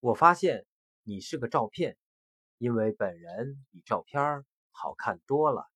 我发现你是个照片，因为本人比照片好看多了。